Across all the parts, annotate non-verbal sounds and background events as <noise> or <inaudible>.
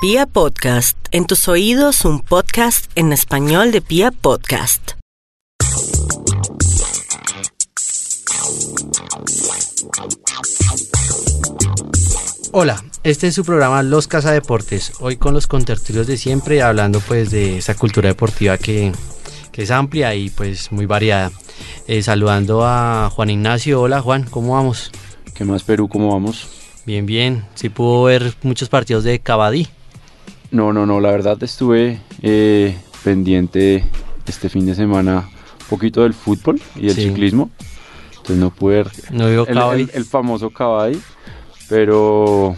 Pia Podcast, en tus oídos un podcast en español de Pia Podcast. Hola, este es su programa Los Casa Deportes. Hoy con los contertulios de siempre, hablando pues de esa cultura deportiva que, que es amplia y pues muy variada. Eh, saludando a Juan Ignacio. Hola Juan, ¿cómo vamos? ¿Qué más Perú? ¿Cómo vamos? Bien, bien. Sí pudo ver muchos partidos de Cabadí. No, no, no, la verdad estuve eh, pendiente este fin de semana un poquito del fútbol y el Sí. ciclismo. Entonces no pude No vio el, el- el famoso Cabadí, pero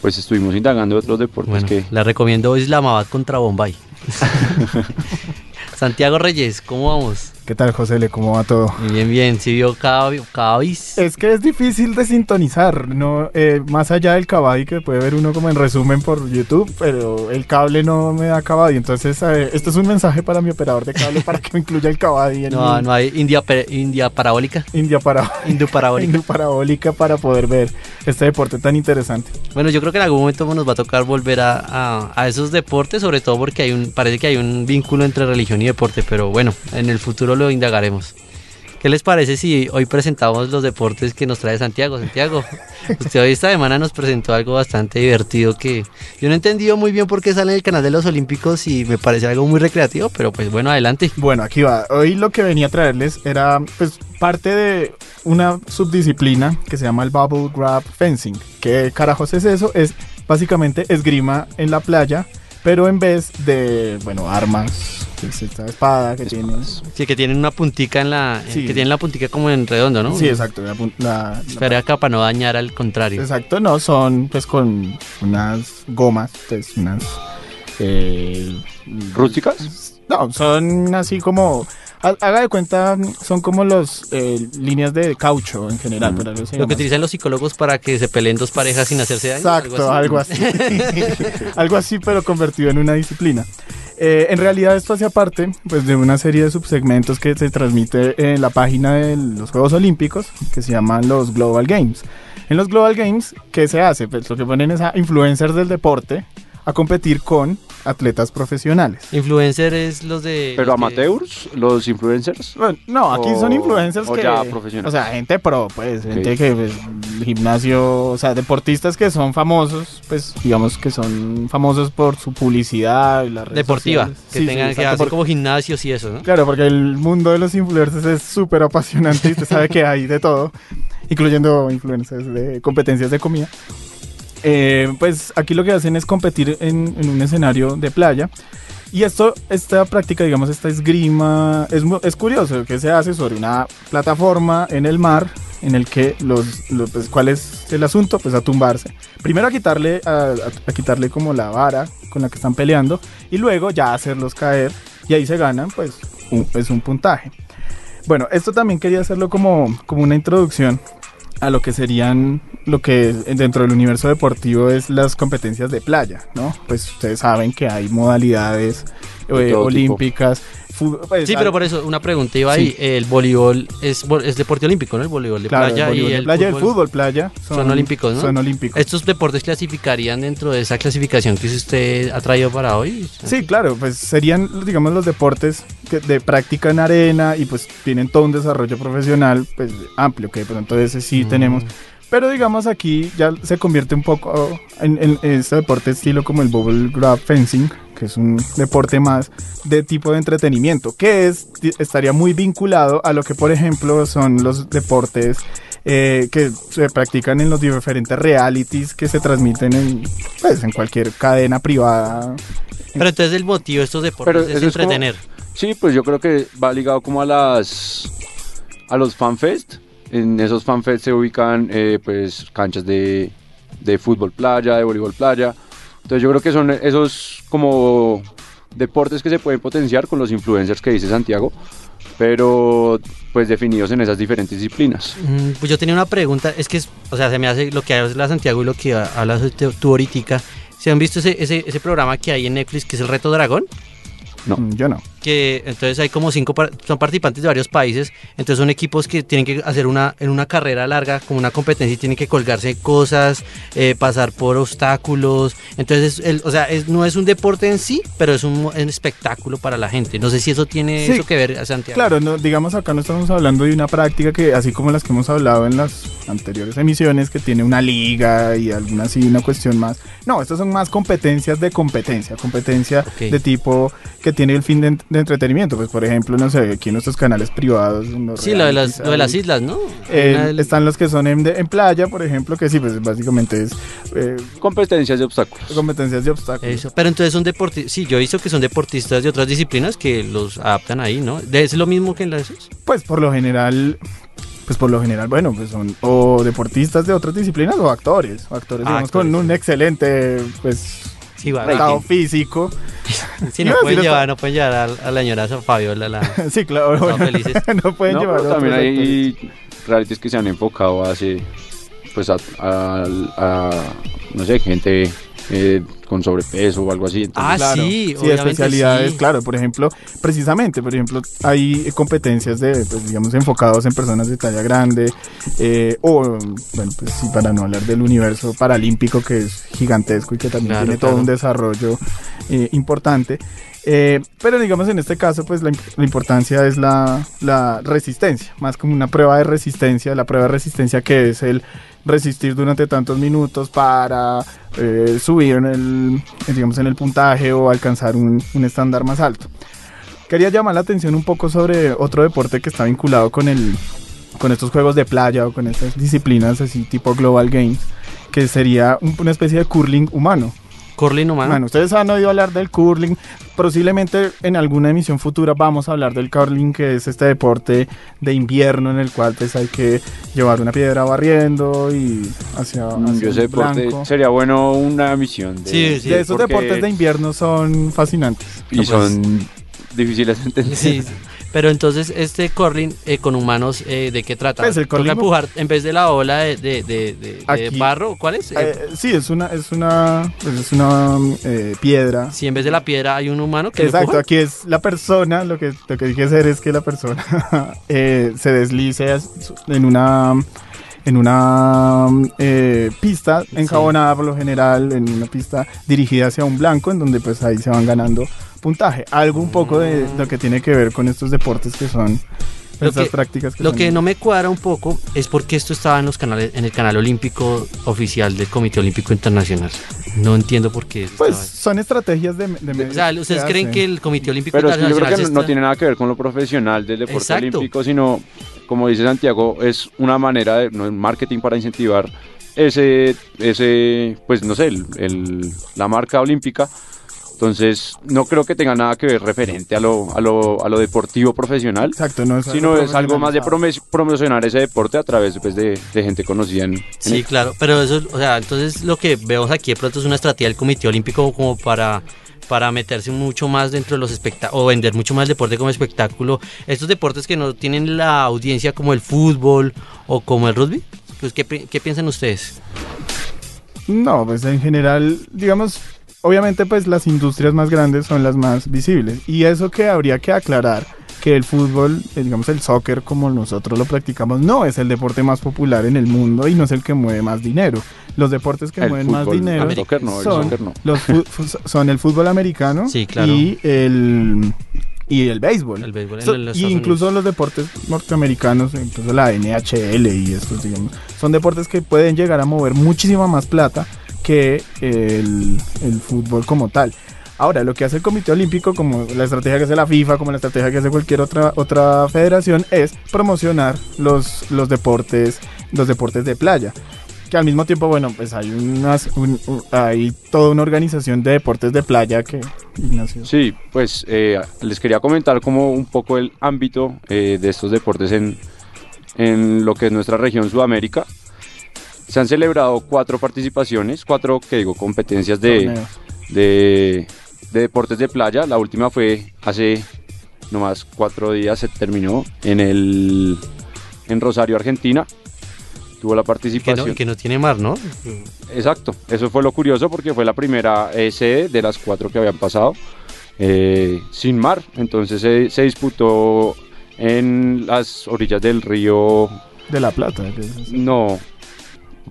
pues estuvimos indagando otros deportes Bueno, que la recomiendo Islamabad contra Bombay. <laughs> <laughs> Santiago Reyes, ¿cómo vamos? ¿Qué tal, José? Le? ¿Cómo va todo? Bien, bien. ¿Sí vio Cabadí? Cabadí? Es que es difícil de sintonizar, ¿no? Eh, más allá del Cabadi que puede ver uno como en resumen por YouTube, pero el cable no me da Cabadi. Entonces, eh, esto es un mensaje para mi operador de cable para que me incluya el Cabadi en No, mi no hay India, India parabólica. India para parabólica. India parabólica para poder ver este deporte tan interesante. Bueno, yo creo que en algún momento nos va a tocar volver a, a- a esos deportes, sobre todo porque hay un, parece que hay un vínculo entre religión y deporte, pero bueno, en el futuro lo indagaremos. ¿Qué les parece si hoy presentamos los deportes que nos trae Santiago? Santiago, <laughs> usted hoy esta semana nos presentó algo bastante divertido que yo no he entendido muy bien por qué sale en el canal de los Olímpicos y me parece algo muy recreativo, pero pues bueno, adelante. Bueno, aquí va. Hoy lo que venía a traerles era pues parte de una subdisciplina que se llama el Bubble Grab Fencing. ¿Qué carajos es eso? Es básicamente esgrima en la playa, pero en vez de, bueno, armas, pues esta espada que tiene. Sí, que tienen una puntica en la, Sí. que tienen la puntica como en redondo, ¿no? Sí, exacto. La, la- la- Espera acá para no dañar al contrario. exacto, no, son pues con unas gomas, pues unas... eh, rústicas. No, son así como. ha- Haga de cuenta, son como los eh, líneas de caucho en general. Mm. pero algo Lo que utilizan los psicólogos para que se peleen dos parejas sin hacerse daño. Exacto, algo así. algo así, <laughs> <laughs> pero convertido en una disciplina. Eh, en realidad esto hace parte pues, de una serie de subsegmentos que se transmite en la página de los Juegos Olímpicos, que se llaman los Global Games. En los Global Games, ¿qué se hace? Pues lo que ponen es a influencers del deporte a competir con atletas profesionales. Influencer es los de. Pero los que- amateurs, los influencers. Bueno, no, aquí O- son influencers o que... ya profesionales. O sea, gente pro, pues, gente que, pues, gimnasio, o sea, deportistas que son famosos, pues, digamos que son famosos por su publicidad y las redes Deportiva. sociales. Que Sí, sí, tengan que exacto, hacer porque- como gimnasios y eso, ¿no? Claro, porque el mundo de los influencers es súper apasionante y usted sabe que hay de todo, incluyendo influencers de competencias de comida. Eh, pues aquí lo que hacen es competir en, en un escenario de playa. Y esto, esta práctica, digamos, esta esgrima, es, es curioso que se hace sobre una plataforma en el mar en el que los, los- pues, ¿cuál es el asunto? Pues a tumbarse. Primero a quitarle, a, a- a quitarle como la vara con la que están peleando y luego ya hacerlos caer y ahí se ganan pues un, pues, un puntaje. Bueno, esto también quería hacerlo como, como una introducción a lo que serían lo que dentro del universo deportivo es las competencias de playa, ¿no? Pues ustedes saben que hay modalidades De eh, olímpicas. fu- pues, Sí, pero por eso, una pregunta iba Sí. ahí. El voleibol es, es deporte olímpico, ¿no? El voleibol de claro, el playa voleibol y de el playa y el fútbol. fútbol playa son olímpicos, ¿no? Son olímpicos. ¿Estos deportes clasificarían dentro de esa clasificación que usted ha traído para hoy? Sí, claro, pues serían, digamos, los deportes que de práctica en arena y pues tienen todo un desarrollo profesional pues amplio, que por entonces sí Mm. tenemos. Pero digamos aquí ya se convierte un poco en, en este deporte estilo como el bubble grab fencing, que es un deporte más de tipo de entretenimiento, que es estaría muy vinculado a lo que por ejemplo son los deportes eh, que se practican en los diferentes realities que se transmiten en, pues, en cualquier cadena privada Pero entonces el motivo de estos deportes Pero es eso es como- entretener. Sí, pues yo creo que va ligado como a las a los fanfest. En esos fanfest se ubican eh, pues canchas de, de fútbol playa, de voleibol playa. Entonces yo creo que son esos como deportes que se pueden potenciar con los influencers que dice Santiago, pero pues definidos en esas diferentes disciplinas. Mm, Pues yo tenía una pregunta, es que, o sea, se me hace lo que habla Santiago y lo que hablas tú tú ahorita. ¿Se han visto ese, ese, ese programa que hay en Netflix que es el Reto Dragón? No. Mm, Yo no. Que entonces hay como cinco, son participantes de varios países, entonces son equipos que tienen que hacer una, en una carrera larga, como una competencia y tienen que colgarse cosas, eh, pasar por obstáculos, entonces, el- o sea, es- no es un deporte en sí, pero es un, un espectáculo para la gente. No sé si eso tiene Sí. eso que ver, Santiago. Claro, no, digamos acá no estamos hablando de una práctica que, así como las que hemos hablado en las anteriores emisiones, que tiene una liga y alguna así, una cuestión más. No, estas son más competencias de competencia, competencia de tipo que tiene el fin de, de entretenimiento. Pues, por ejemplo, no sé, aquí en nuestros canales privados. Sí, lo de, las, lo de las islas, ¿no? eh, del- están los que son en, de- en playa, por ejemplo, que sí, pues básicamente es eh, Competencias de obstáculos. competencias de obstáculos. Eso, pero entonces son deportistas, sí, yo he visto que son deportistas de otras disciplinas que los adaptan ahí, ¿no? ¿Es lo mismo que en las... Pues por lo general, pues por lo general, bueno, pues son o deportistas de otras disciplinas o actores, o actores, Ah, digamos, actores, con un sí. excelente, pues, Sí, va, estado físico. <laughs> Sí, no pueden decir llevar, no pueden llevar a, a la señora Fabiola, la... <laughs> sí, claro, Están bueno, felices. <laughs> no pueden No, llevar también hay realities que se han enfocado hacia, pues a, a- a, no sé, gente eh, con sobrepeso o algo así. entonces- Ah, Claro, sí, sí, especialidades, sí. claro, por ejemplo, precisamente, por ejemplo, hay competencias de, pues, digamos, enfocados en personas de talla grande, eh, o, bueno, pues sí, para no hablar del universo paralímpico que es gigantesco y que también Claro, tiene todo un desarrollo eh, importante. Eh, pero digamos en este caso pues la, la importancia es la, la resistencia, más como una prueba de resistencia, la prueba de resistencia que es el resistir durante tantos minutos para eh, subir en el, digamos, en el puntaje o alcanzar un, un estándar más alto. Quería llamar la atención un poco sobre otro deporte que está vinculado con, el, con estos juegos de playa o con estas disciplinas así tipo Global Games, que sería un- una especie de curling humano. Curling humano. Bueno, ustedes han oído hablar del curling. Posiblemente en alguna emisión futura vamos a hablar del curling, que es este deporte de invierno en el cual pues hay que llevar una piedra barriendo y hacia, Mm, hacia Yo ese deporte blanco. sería bueno una misión. De, Sí, sí. De esos porque- deportes de invierno son fascinantes. Y son difíciles de entender. Sí, sí. Pero entonces este curling eh, con humanos, eh, ¿de qué trata? Pues el Toca curling- empujar en vez de la ola de, de, de- de- de Aquí- barro, ¿cuál es? Eh, sí, es una, es una, pues es una eh, piedra. si en vez de la piedra hay un humano que Exacto, aquí es la persona, lo que, lo que que hacer es que la persona <laughs> eh, se deslice en una en una eh, pista enjabonada por lo general, en una pista dirigida hacia un blanco, en donde pues ahí se van ganando puntaje. Algo un poco de lo que tiene que ver con estos deportes que son Lo estas que- prácticas que Lo son- que no me cuadra un poco es porque esto estaba en los canales, en el canal olímpico oficial del Comité Olímpico Internacional. No entiendo por qué. Pues son estrategias de, de medios o sea, ¿ustedes que creen hacen. que el Comité Olímpico Pero es que yo creo Internacional que no, no tiene nada que ver con lo profesional del deporte Exacto. olímpico, sino, como dice Santiago, es una manera de no, marketing para incentivar ese, ese pues no sé, el- el- la marca olímpica. Entonces, no creo que tenga nada que ver referente a lo, a lo, a lo deportivo profesional, Exacto, no es sino es algo más de promocionar ese deporte a través pues, de, de gente conocida en, en Sí, el- claro, pero eso, o sea, entonces lo que vemos aquí de pronto es una estrategia del Comité Olímpico como para para meterse mucho más dentro de los espectáculos o vender mucho más el deporte como espectáculo. Estos deportes que no tienen la audiencia como el fútbol o como el rugby, pues ¿qué, qué piensan ustedes? No, pues en general, digamos, obviamente pues las industrias más grandes son las más visibles. Y eso que habría que aclarar, que el fútbol, eh, digamos el soccer como nosotros lo practicamos, no es el deporte más popular en el mundo y no es el que mueve más dinero. Los deportes que el mueven más dinero el soccer no, el son, soccer no. los <laughs> son el fútbol americano Sí, claro. y el y el béisbol. El béisbol en So- los y incluso los deportes norteamericanos, incluso la NHL y estos, digamos, son deportes que pueden llegar a mover muchísima más plata que el, el fútbol como tal. Ahora, lo que hace el Comité Olímpico, como la estrategia que hace la FIFA, como la estrategia que hace cualquier otra, otra federación, es promocionar los, los deportes, los deportes de playa. Que al mismo tiempo, bueno, pues hay unas, un- un- hay toda una organización de deportes de playa que Ignacio. Sí, pues eh, les quería comentar como un poco el ámbito eh, de estos deportes en, en lo que es nuestra región Sudamérica. Se han celebrado cuatro participaciones, cuatro, que digo, competencias de, de, de deportes de playa. La última fue hace nomás cuatro días, se terminó en, el, en Rosario, Argentina. Tuvo la Que participación. no, que no tiene mar, ¿no? Exacto, eso fue lo curioso porque fue la primera eh, sede de las cuatro que habían pasado. eh, sin mar. Entonces se, se disputó en las orillas del río, De La Plata. no,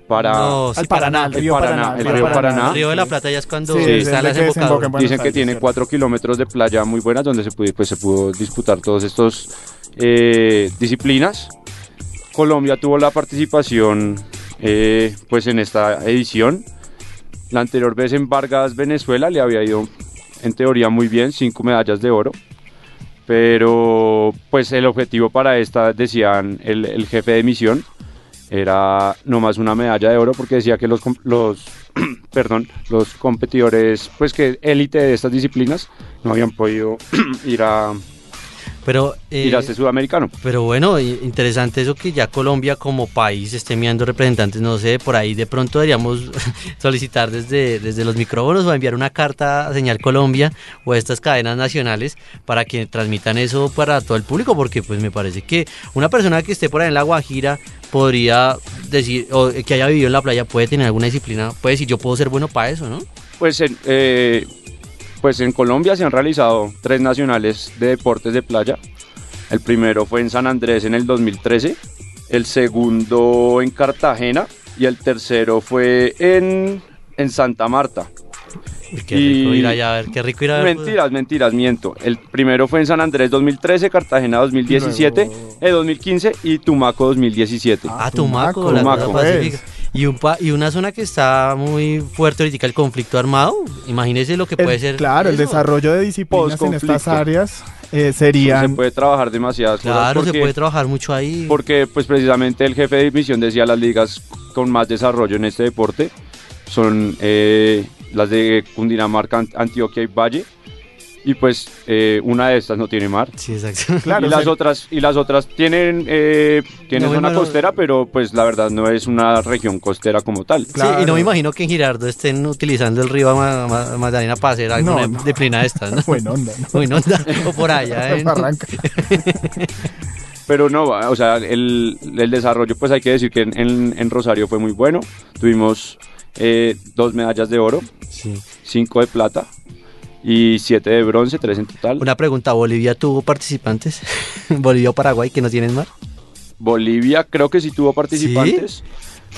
para... No, sí, Al Paraná, el río Paraná, el río Paraná. El Río de la Plata ya es cuando Sí, está es la desemboca Dicen que tiene. 4 kilómetros de playa muy buenas donde se pudo, pues, se pudo disputar todas estas eh, disciplinas. Colombia tuvo la participación eh, pues en esta edición. La anterior vez en Vargas, Venezuela, le había ido en teoría muy bien, cinco medallas de oro. Pero pues el objetivo para esta, decían el, el jefe de misión, era nomás una medalla de oro porque decía que los, los <clears throat> perdón, los competidores, pues que élite de estas disciplinas no habían podido <clears throat> ir a Pero, eh, este sudamericano. pero bueno, interesante eso que ya Colombia como país esté enviando representantes, no sé, por ahí de pronto deberíamos <laughs> solicitar desde, desde los micrófonos o enviar una carta a Señal Colombia o a estas cadenas nacionales para que transmitan eso para todo el público, porque pues me parece que una persona que esté por ahí en La Guajira podría decir, o que haya vivido en la playa puede tener alguna disciplina, puede decir yo puedo ser bueno para eso, ¿no? Pues eh, pues en Colombia se han realizado tres nacionales de deportes de playa. El primero fue en San Andrés en el 2013, el segundo en Cartagena y el tercero fue en, en Santa Marta. Qué rico Y- ir allá a ver, qué rico ir a ver. Mentiras, mentiras, miento. El primero fue en San Andrés 2013, Cartagena 2017, Luego- eh, 2015 y Tumaco 2017. Ah, Tumaco, Tumaco, la Tumaco. pacífica. Y, un pa- y una zona que está muy fuerte ahorita, el conflicto armado. Imagínese lo que El- puede ser. claro, el desarrollo de disciplinas en estas áreas eh, se serían... puede trabajar demasiadas cosas Claro, se porque, puede trabajar mucho ahí. porque pues precisamente el jefe de división decía las ligas con más desarrollo en este deporte son eh, las de Cundinamarca, Ant- Antioquia y Valle y pues eh, una de estas no tiene mar. Sí, exacto. <laughs> Claro, y las otras y las otras tienen eh, tienen No, zona costera pero pues la verdad no es una región costera como tal Sí, y no me imagino que en Girardo estén utilizando el río Ma- Ma- Magdalena para hacer alguna No, no. disciplina de estas, ¿no? <laughs> Buena onda, ¿no? Uy, no, o por allá. <laughs> Barranca. pero no o sea el, el desarrollo pues hay que decir que en, en- en Rosario fue muy bueno tuvimos eh, dos medallas de oro Sí. cinco de plata y siete de bronce tres en total Una pregunta, ¿Bolivia tuvo participantes? <laughs> Bolivia o Paraguay que no tienen mar. Bolivia creo que sí tuvo participantes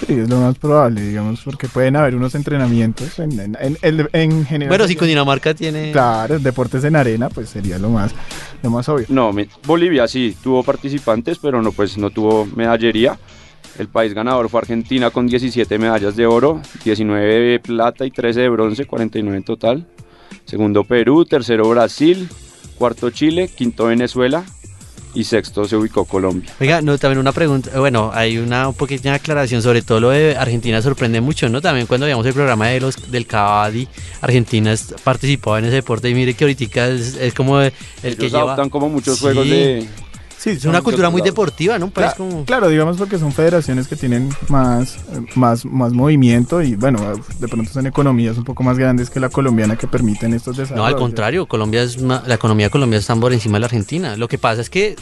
Sí, es lo más probable, digamos, porque pueden haber unos entrenamientos en, en, en- en- en general. Bueno, si Cundinamarca tiene... Claro, deportes en arena, pues sería lo más, lo más obvio. no Bolivia sí tuvo participantes pero no pues no tuvo medallería el país ganador fue Argentina con 17 medallas de oro, 19 de plata y 13 de bronce, 49 en total. Segundo Perú, tercero Brasil, cuarto Chile, quinto Venezuela y sexto se ubicó Colombia. Oiga, no, también una pregunta, bueno, hay una pequeña aclaración, sobre todo lo de Argentina sorprende mucho, ¿no? También cuando veíamos el programa de los del Cavadi, Argentina participaba en ese deporte y mire que ahorita es, es como el que Ellos lleva... adoptan como muchos Sí. juegos de... Sí, Es una cultura muy deportiva, ¿no? Un país Cla- como... Claro, digamos porque son federaciones que tienen más, más, más movimiento y bueno, de pronto son economías un poco más grandes que la colombiana que permiten estos desarrollos. No, al contrario, Colombia es ma- la economía de Colombia está por encima de la Argentina. Lo que pasa es que,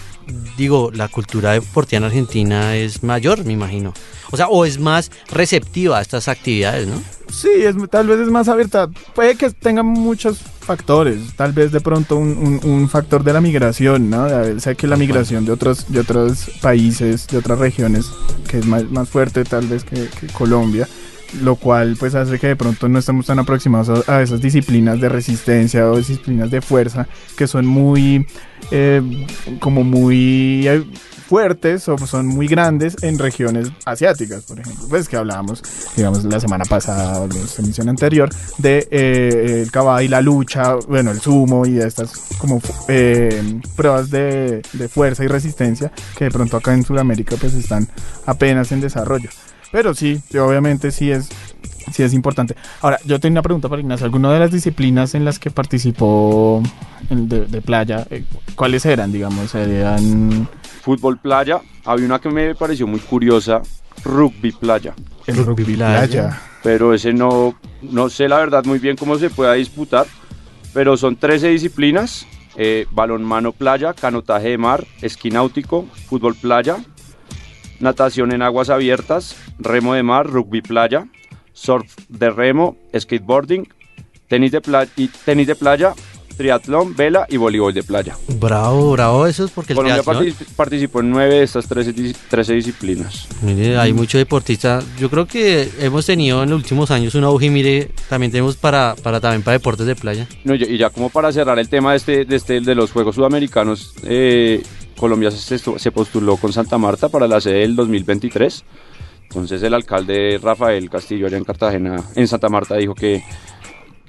digo, la cultura deportiva en Argentina es mayor, me imagino. O sea, o es más receptiva a estas actividades, ¿no? Sí, es, tal vez es más abierta. Puede que tenga muchos factores. Tal vez de pronto un, un- un factor de la migración, ¿no? De- Sé que la migración de otros, de otros países, de otras regiones, que es más, más fuerte tal vez que, que Colombia, lo cual pues hace que de pronto no estemos tan aproximados a, esas disciplinas de resistencia o disciplinas de fuerza que son muy, eh, como muy... eh, fuertes o son muy grandes en regiones asiáticas, por ejemplo. Pues que hablábamos, digamos, la semana pasada o la emisión anterior de eh, el caballo y la lucha, bueno, el sumo y estas como eh, pruebas de, de fuerza y resistencia que de pronto acá en Sudamérica pues están apenas en desarrollo. Pero sí, sí, obviamente sí es, sí es importante. Ahora, yo tengo una pregunta para Ignacio. ¿Alguna de las disciplinas en las que participó en- de, de playa, eh, cuáles eran, digamos? ¿Serían Fútbol playa, había una que me pareció muy curiosa, rugby playa. el Rugby rugby playa. playa? pero ese no, no sé la verdad muy bien cómo se pueda disputar, pero son 13 disciplinas, eh, balonmano playa, canotaje de mar, esquí náutico, fútbol playa, natación en aguas abiertas, remo de mar, rugby playa, surf de remo, skateboarding, tenis de, pla- y tenis de playa triatlón, vela y voleibol de playa. Bravo, bravo, eso es porque el Colombia triatlón- participó en nueve de estas 13, dis- 13 disciplinas. Mire, hay mucho deportista. Yo creo que hemos tenido en los últimos años un auge mire, también tenemos para, para también para deportes de playa. No, y ya como para cerrar el tema de, este, de, este, de los Juegos Sudamericanos, eh, Colombia se, postuló con Santa Marta para la sede del 2023. Entonces el alcalde Rafael Castillo allá en Cartagena, en Santa Marta, dijo que,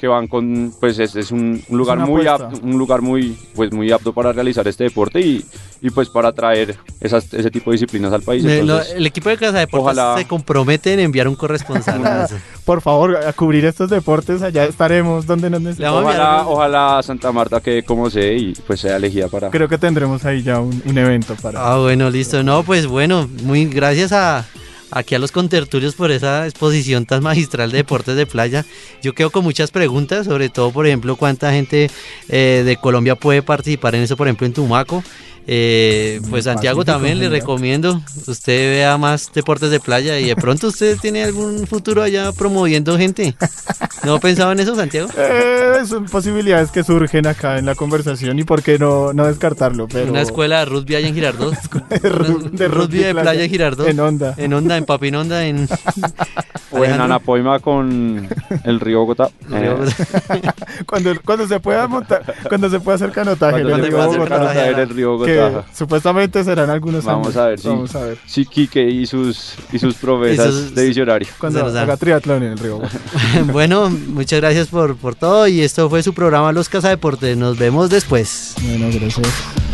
que van con, pues es, es un, un lugar muy apto, un lugar muy, pues muy apto para realizar este deporte y, y pues para atraer esas, ese tipo de disciplinas al país. Lo- el equipo de Casa Deportes ojalá- se compromete en enviar un corresponsal. <laughs> Por favor, a cubrir estos deportes, allá estaremos donde nos necesitamos. ojalá, Santa Marta quede como sede y pues sea elegida para... Creo que tendremos ahí ya un, un evento para... Ah, bueno, listo. No, pues bueno, muy gracias a aquí a los contertulios por esa exposición tan magistral de deportes de playa. Yo quedo con muchas preguntas, sobre todo, por ejemplo, cuánta gente eh, de Colombia puede participar en eso, por ejemplo, en Tumaco. Eh, pues Santiago también le recomiendo usted vea más deportes de playa y de pronto usted tiene algún futuro allá promoviendo gente. ¿No pensaba en eso, Santiago? <laughs> Eh, son posibilidades que surgen acá en la conversación y por qué no, no descartarlo. Pero... Una escuela de rugby allá en Girardot. <laughs> de, ru- de rugby de playa en Girardot. En onda. En onda, en Papinonda, en... <laughs> O en. Anapoima con el río Bogotá. Eh, <laughs> Cuando, cuando se pueda montar, cuando se pueda hacer canotaje cuando el se río Bogotá, canotaje. en el río que Bogotá. supuestamente serán algunos Vamos años. a ver, sí. Vamos a ver. Sí, Quique y sus, y sus Y sus- de visionario. Cuando verdad. haga triatlón en el río Bogotá. <laughs> bueno, muchas gracias por, por todo y esto fue su programa Los Casa Deportes. Nos vemos después. Bueno, gracias.